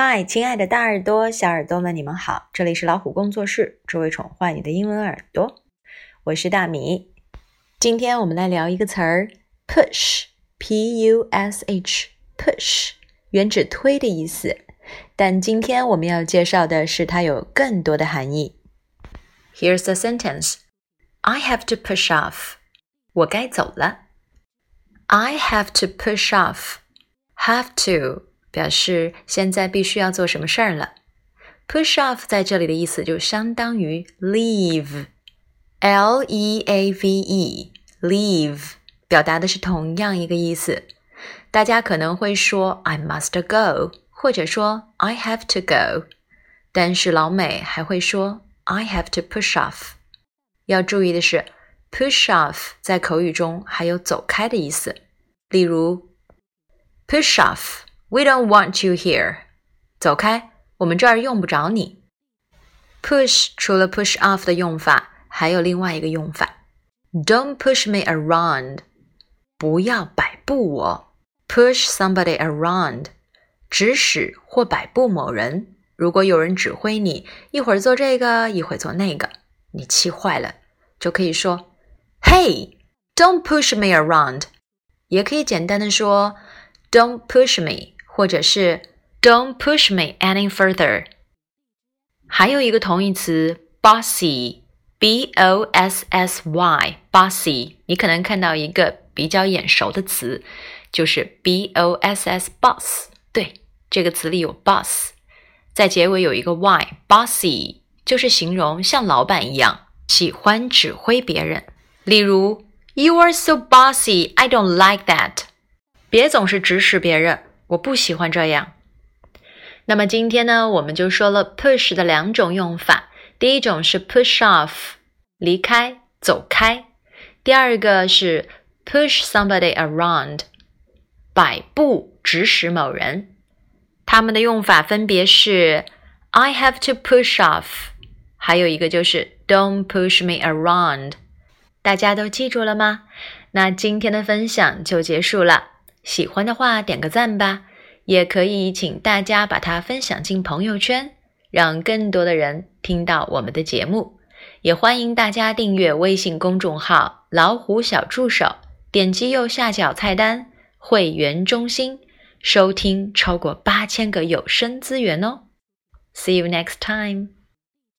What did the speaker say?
嗨，亲爱的大耳朵、小耳朵们，你们好！这里是老虎工作室，只为宠坏你的英文耳朵。我是大米。今天我们来聊一个词儿，push，p-u-s-h，push，原指推的意思。但今天我们要介绍的是它有更多的含义。Here's the sentence: I have to push off. 我该走了。I have to push off. Have to 表示现在必须要做什么事儿了。Push off 在这里的意思就相当于 leave，L E A V E，leave 表达的是同样一个意思。大家可能会说 I must go，或者说 I have to go，但是老美还会说 I have to push off。要注意的是，push off 在口语中还有走开的意思，例如 push off。We don't want you here，走开，我们这儿用不着你。Push 除了 push off 的用法，还有另外一个用法，Don't push me around，不要摆布我。Push somebody around，指使或摆布某人。如果有人指挥你，一会儿做这个，一会儿做那个，你气坏了，就可以说，Hey，don't push me around。也可以简单的说，Don't push me。或者是 Don't push me any further。还有一个同义词 bossy，b o s s y，bossy。你可能看到一个比较眼熟的词，就是 b o s s boss。对，这个词里有 boss，在结尾有一个 y，bossy 就是形容像老板一样喜欢指挥别人。例如，You are so bossy, I don't like that。别总是指使别人。我不喜欢这样。那么今天呢，我们就说了 push 的两种用法。第一种是 push off，离开、走开；第二个是 push somebody around，摆布、指使某人。它们的用法分别是 I have to push off，还有一个就是 Don't push me around。大家都记住了吗？那今天的分享就结束了。喜欢的话点个赞吧，也可以请大家把它分享进朋友圈，让更多的人听到我们的节目。也欢迎大家订阅微信公众号“老虎小助手”，点击右下角菜单“会员中心”，收听超过八千个有声资源哦。See you next time.